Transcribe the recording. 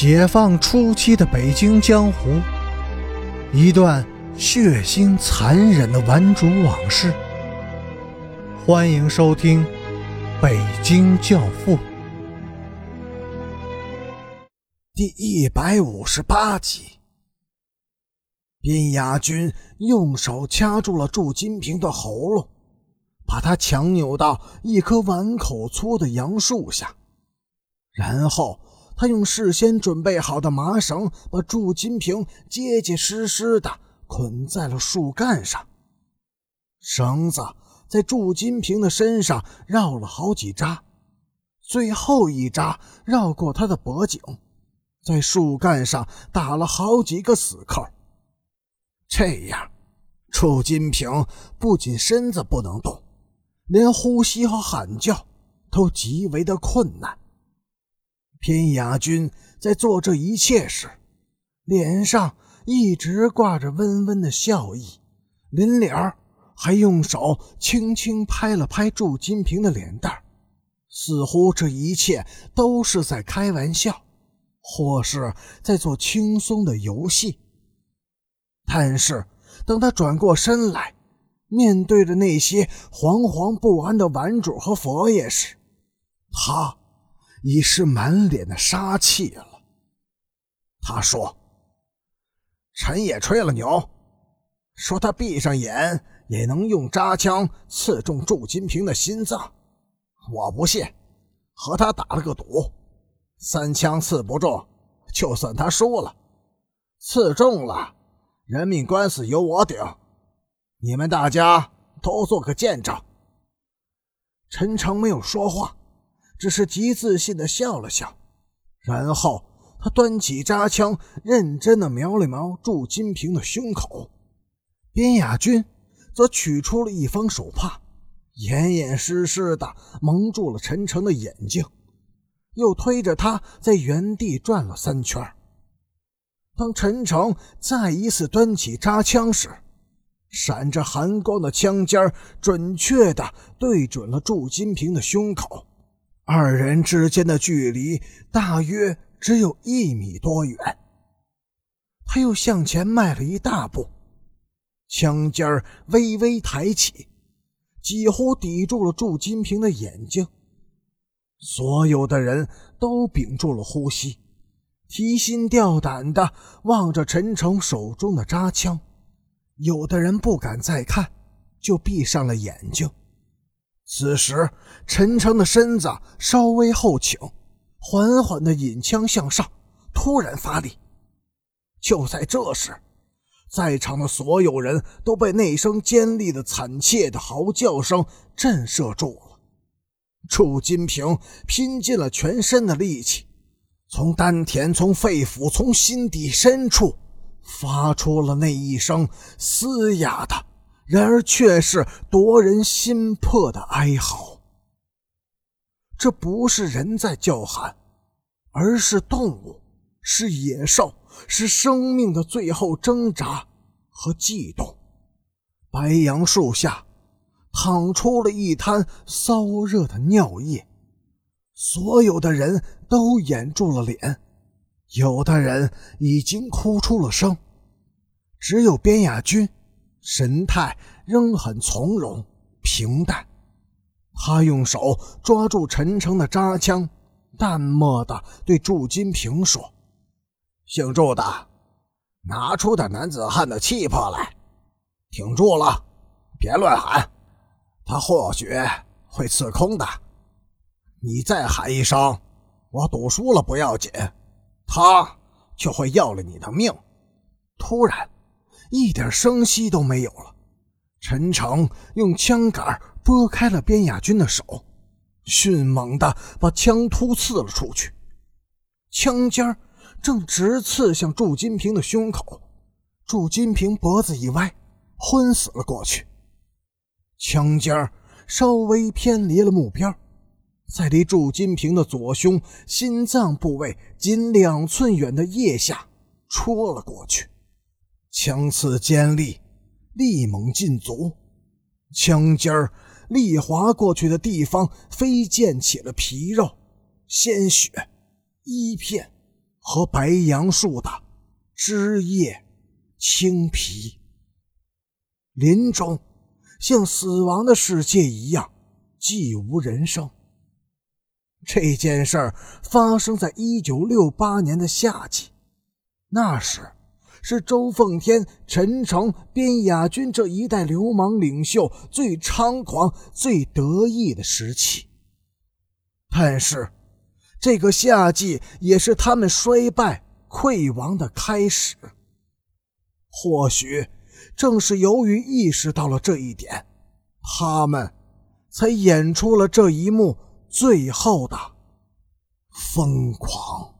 解放初期的北京江湖，一段血腥残忍的顽主往事。欢迎收听《北京教父》第一百五十八集。边雅军用手掐住了祝金平的喉咙，把他强扭到一棵碗口粗的杨树下，然后。他用事先准备好的麻绳把祝金平结结实实的捆在了树干上，绳子在祝金平的身上绕了好几扎，最后一扎绕过他的脖颈，在树干上打了好几个死扣。这样，祝金平不仅身子不能动，连呼吸和喊叫都极为的困难。偏雅君在做这一切时，脸上一直挂着温温的笑意，临了还用手轻轻拍了拍祝金平的脸蛋似乎这一切都是在开玩笑，或是在做轻松的游戏。但是，等他转过身来，面对着那些惶惶不安的玩主和佛爷时，他。已是满脸的杀气了。他说：“陈也吹了牛，说他闭上眼也能用扎枪刺中祝金平的心脏。我不信，和他打了个赌，三枪刺不中，就算他输了；刺中了，人命官司由我顶。你们大家都做个见证。”陈诚没有说话。只是极自信的笑了笑，然后他端起扎枪，认真的瞄了瞄祝金平的胸口。边雅军则取出了一方手帕，严严实实的蒙住了陈诚的眼睛，又推着他在原地转了三圈。当陈诚再一次端起扎枪时，闪着寒光的枪尖准确的对准了祝金平的胸口。二人之间的距离大约只有一米多远。他又向前迈了一大步，枪尖微微抬起，几乎抵住了祝金平的眼睛。所有的人都屏住了呼吸，提心吊胆的望着陈诚手中的扎枪。有的人不敢再看，就闭上了眼睛。此时，陈诚的身子稍微后倾，缓缓的引枪向上，突然发力。就在这时，在场的所有人都被那声尖利的、惨切的嚎叫声震慑住了。祝金平拼尽了全身的力气，从丹田、从肺腑、从心底深处，发出了那一声嘶哑的。然而，却是夺人心魄的哀嚎。这不是人在叫喊，而是动物，是野兽，是生命的最后挣扎和悸动。白杨树下，淌出了一滩骚热的尿液，所有的人都掩住了脸，有的人已经哭出了声，只有边雅君。神态仍很从容平淡，他用手抓住陈诚的扎枪，淡漠的对祝金平说：“姓祝的，拿出点男子汉的气魄来，挺住了，别乱喊，他或许会刺空的。你再喊一声，我赌输了不要紧，他就会要了你的命。”突然。一点声息都没有了。陈诚用枪杆拨开了边雅军的手，迅猛地把枪突刺了出去。枪尖正直刺向祝金平的胸口，祝金平脖子一歪，昏死了过去。枪尖稍微偏离了目标，在离祝金平的左胸心脏部位仅两寸远的腋下戳了过去。枪刺尖利，力猛劲足，枪尖儿力划过去的地方飞溅起了皮肉、鲜血、一片和白杨树的枝叶青皮。林中像死亡的世界一样，寂无人声。这件事儿发生在一九六八年的夏季，那时是周奉天、陈诚、边雅军这一代流氓领袖最猖狂、最得意的时期。但是，这个夏季也是他们衰败溃亡的开始。或许，正是由于意识到了这一点，他们才演出了这一幕最后的疯狂。